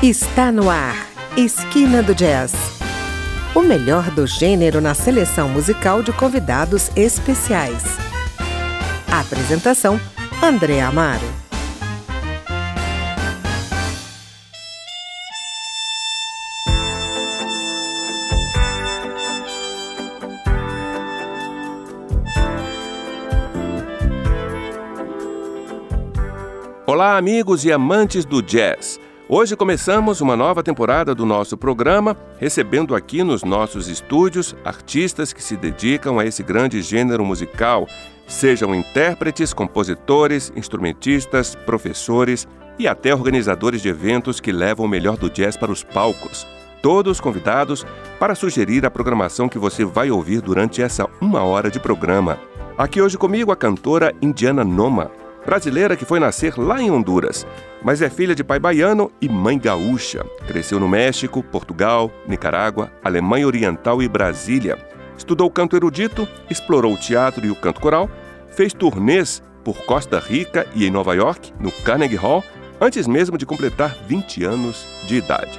Está no ar, Esquina do Jazz. O melhor do gênero na seleção musical de convidados especiais. Apresentação: André Amaro. Olá, amigos e amantes do jazz. Hoje começamos uma nova temporada do nosso programa, recebendo aqui nos nossos estúdios artistas que se dedicam a esse grande gênero musical, sejam intérpretes, compositores, instrumentistas, professores e até organizadores de eventos que levam o melhor do jazz para os palcos. Todos convidados para sugerir a programação que você vai ouvir durante essa uma hora de programa. Aqui hoje comigo a cantora Indiana Noma brasileira que foi nascer lá em Honduras, mas é filha de pai baiano e mãe gaúcha. Cresceu no México, Portugal, Nicarágua, Alemanha Oriental e Brasília. Estudou canto erudito, explorou o teatro e o canto coral, fez turnês por Costa Rica e em Nova York, no Carnegie Hall, antes mesmo de completar 20 anos de idade.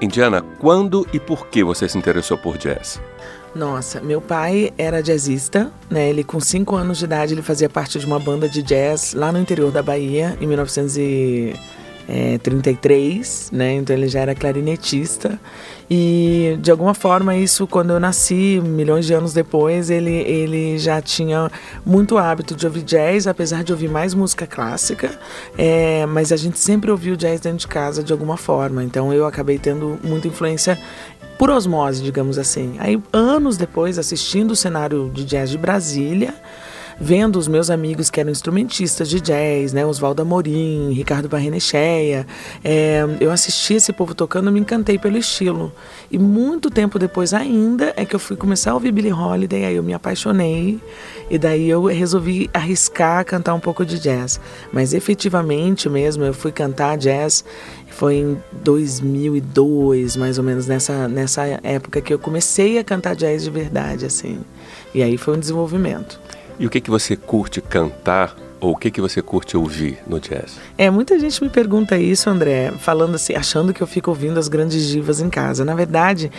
Indiana, quando e por que você se interessou por jazz? Nossa, meu pai era jazzista, né? Ele com 5 anos de idade ele fazia parte de uma banda de jazz lá no interior da Bahia em 1933, né? Então ele já era clarinetista e de alguma forma isso quando eu nasci, milhões de anos depois, ele ele já tinha muito hábito de ouvir jazz, apesar de ouvir mais música clássica, é, mas a gente sempre ouviu jazz dentro de casa de alguma forma. Então eu acabei tendo muita influência por osmose, digamos assim. Aí, anos depois, assistindo o cenário de jazz de Brasília, vendo os meus amigos que eram instrumentistas de jazz, né, Oswaldo Amorim, Ricardo Barrenecheia, é, eu assisti esse povo tocando, me encantei pelo estilo. E muito tempo depois ainda é que eu fui começar a ouvir Billie Holiday, aí eu me apaixonei e daí eu resolvi arriscar cantar um pouco de jazz. Mas efetivamente mesmo eu fui cantar jazz foi em 2002, mais ou menos, nessa, nessa época que eu comecei a cantar jazz de verdade, assim. E aí foi um desenvolvimento. E o que, que você curte cantar ou o que, que você curte ouvir no jazz? É, muita gente me pergunta isso, André, falando assim, achando que eu fico ouvindo as grandes divas em casa. Na verdade,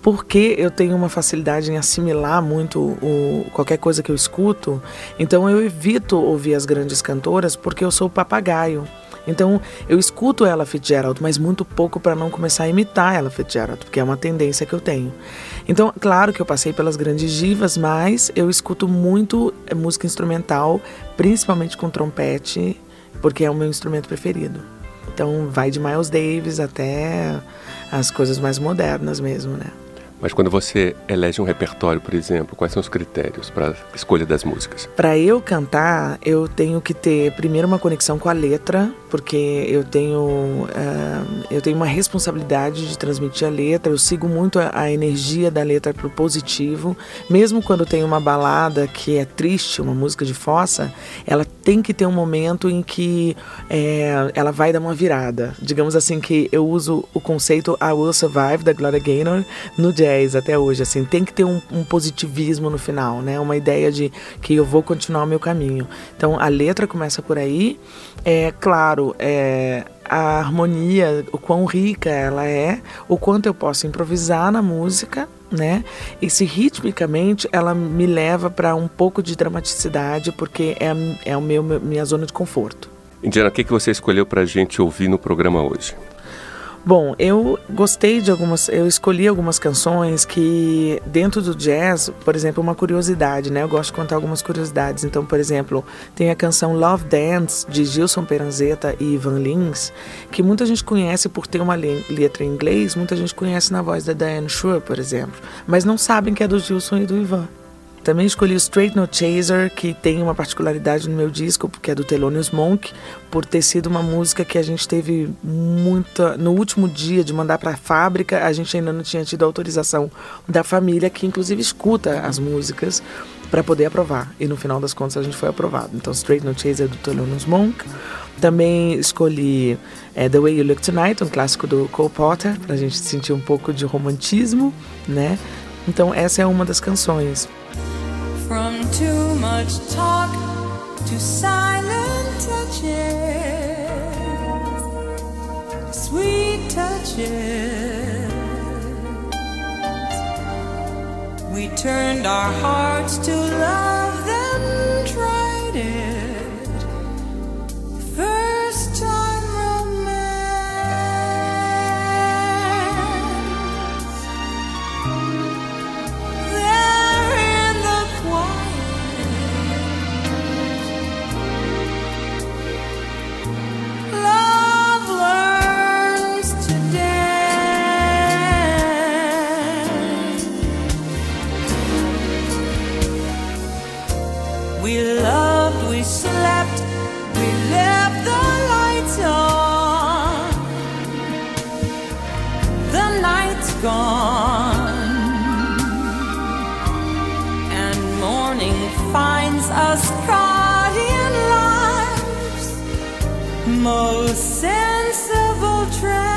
porque eu tenho uma facilidade em assimilar muito o, qualquer coisa que eu escuto, então eu evito ouvir as grandes cantoras porque eu sou papagaio. Então eu escuto ela Fitzgerald, mas muito pouco para não começar a imitar ela Fitzgerald, porque é uma tendência que eu tenho. Então, claro que eu passei pelas grandes divas, mas eu escuto muito eh, música instrumental, principalmente com trompete, porque é o meu instrumento preferido. Então vai de Miles Davis até as coisas mais modernas mesmo, né? Mas quando você elege um repertório, por exemplo, quais são os critérios para a escolha das músicas? Para eu cantar, eu tenho que ter primeiro uma conexão com a letra, porque eu tenho uh, eu tenho uma responsabilidade de transmitir a letra. Eu sigo muito a, a energia da letra para o positivo, mesmo quando tem uma balada que é triste, uma música de fossa, ela tem que ter um momento em que é, ela vai dar uma virada. Digamos assim que eu uso o conceito I Will Survive da Gloria Gaynor no jazz até hoje, assim, tem que ter um, um, positivismo no final, né? Uma ideia de que eu vou continuar o meu caminho. Então a letra começa por aí, é claro, é, a harmonia, o quão rica ela é, o quanto eu posso improvisar na música, né? E se ritmicamente ela me leva para um pouco de dramaticidade, porque é, é o meu minha zona de conforto. Indiana, o que, que você escolheu para a gente ouvir no programa hoje? Bom, eu gostei de algumas, eu escolhi algumas canções que dentro do jazz, por exemplo, uma curiosidade, né? Eu gosto de contar algumas curiosidades. Então, por exemplo, tem a canção Love Dance de Gilson Peranzetta e Ivan Lins, que muita gente conhece por ter uma letra em inglês, muita gente conhece na voz da Diane Shure, por exemplo, mas não sabem que é do Gilson e do Ivan. Também escolhi o Straight No Chaser, que tem uma particularidade no meu disco, porque é do Thelonious Monk, por ter sido uma música que a gente teve muita. No último dia de mandar para a fábrica, a gente ainda não tinha tido autorização da família, que inclusive escuta as músicas, para poder aprovar. E no final das contas a gente foi aprovado. Então, Straight No Chaser do Thelonious Monk. Também escolhi é, The Way You Look Tonight, um clássico do Cole Potter, para a gente sentir um pouco de romantismo, né? Então, essa é uma das canções. From too much talk to silent touches, sweet touches. We turned our hearts to love. most sensible track.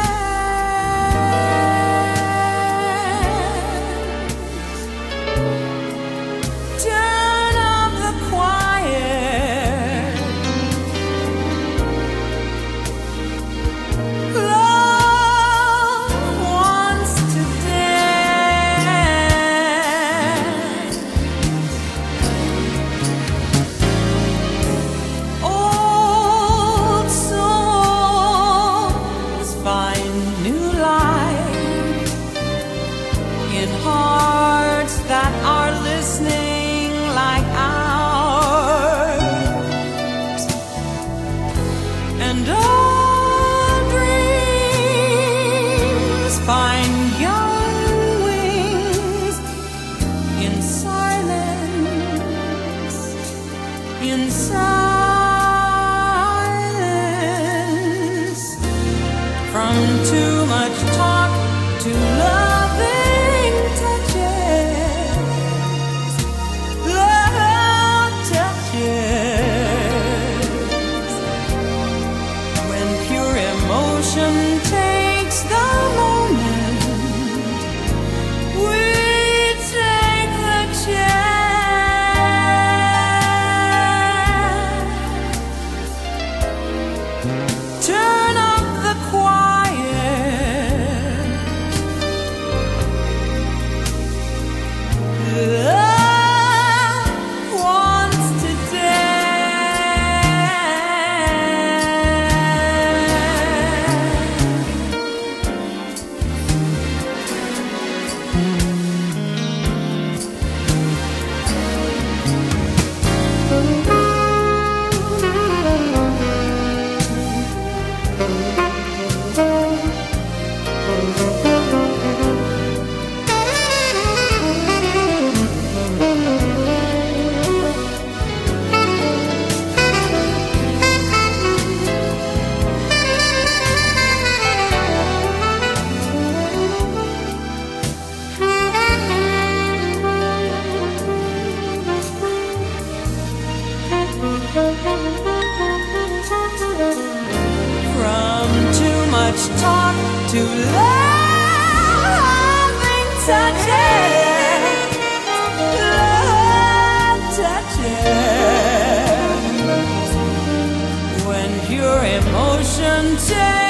into when your emotion takes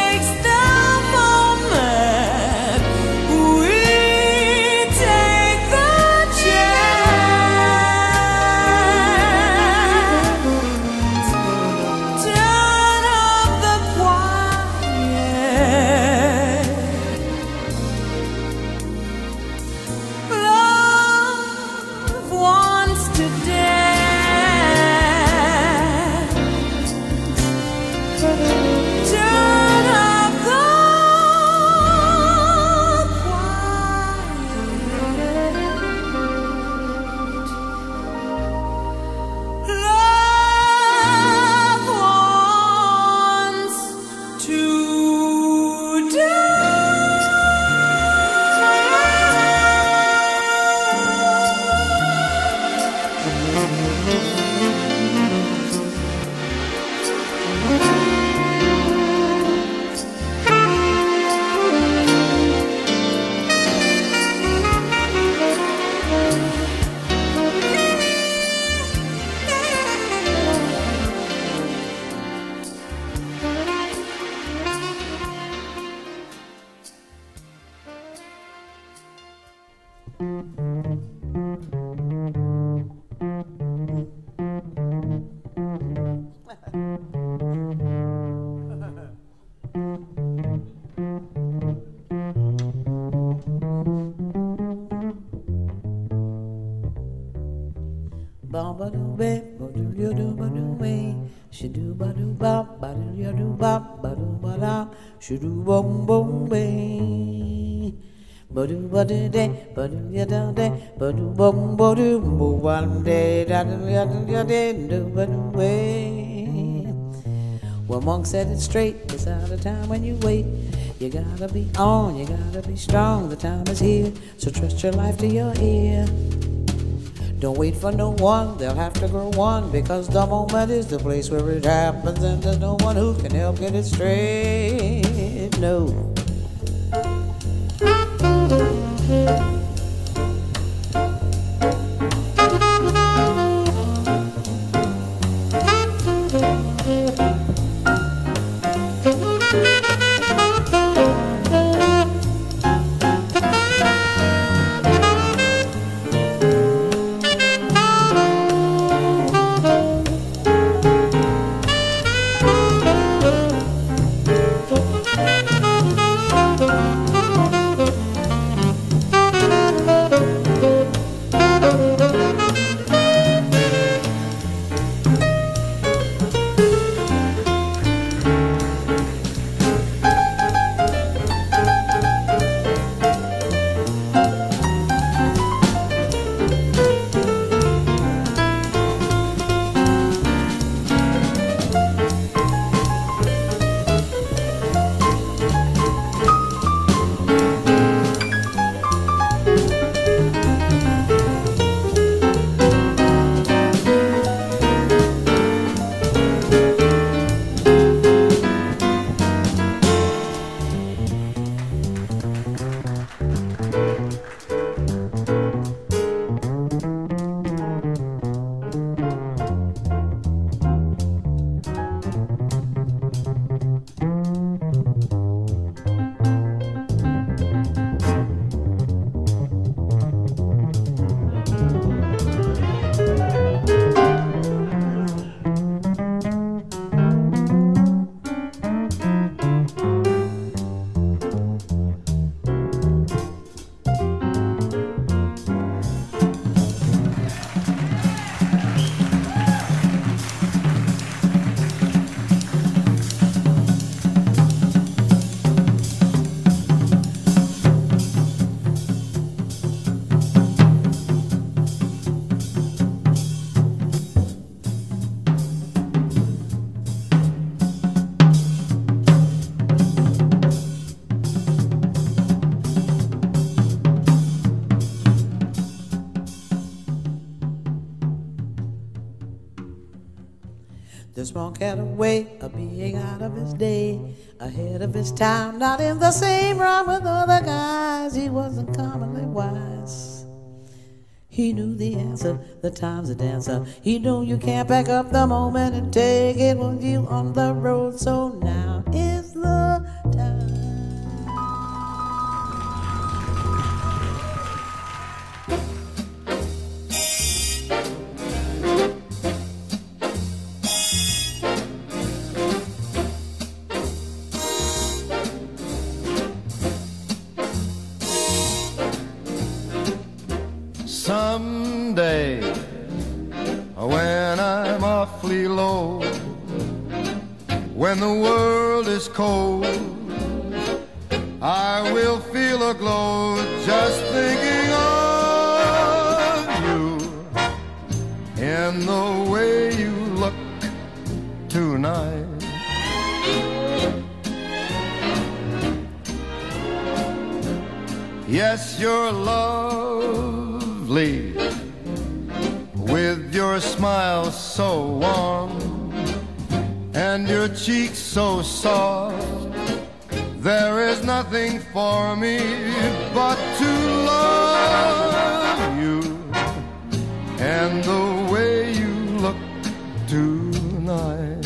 Shoo bong bong bay. Badu badu day, badu yada day, badu bong badu bo one day, da da da da badu way. Well, Monk said it straight, it's out of time when you wait. You gotta be on, you gotta be strong, the time is here, so trust your life to your ear. Don't wait for no one, they'll have to grow one because the moment is the place where it happens, and there's no one who can help get it straight. No. Monk had a way of being out of his day, ahead of his time, not in the same rhyme with other guys. He wasn't commonly wise. He knew the answer, the time's a dancer. He knew you can't back up the moment and take it with you on the road. So now when the world is cold, I will feel a glow just thinking of you. And the way you look tonight. Yes, you're lovely with your smile so warm and your cheeks so soft. There is nothing for me but to love you and the way you look tonight.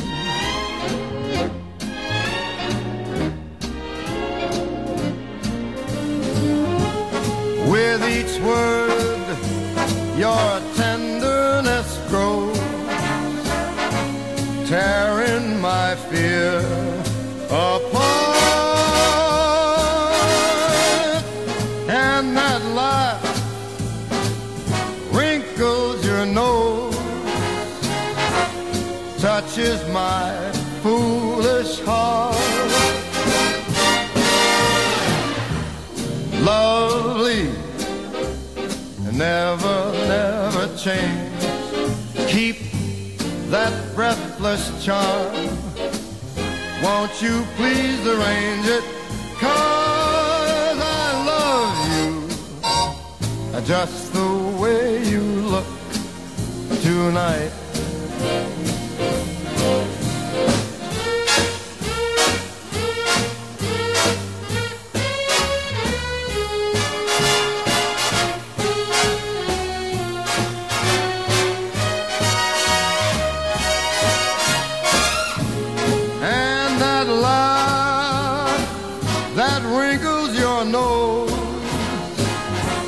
With each word, your tenderness grows, tearing fear apart. And that laugh wrinkles your nose touches my foolish heart. Lovely, never, never change. Keep that breathless charm. Won't you please arrange it? Cause I love you just the way you look tonight.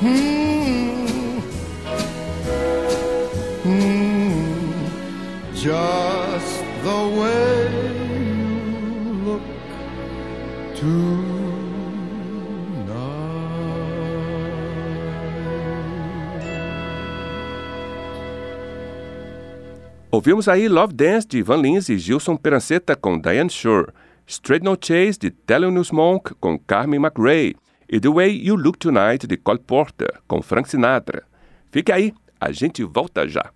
Hmm. Hmm. Just the way you look Ouvimos aí Love Dance de Van Lins e Gilson Peranceta com Diane Shore, Straight No Chase de Thelonious Monk com Carmen McRae e The Way You Look Tonight de Cole Porter com Frank Sinatra. Fique aí, a gente volta já.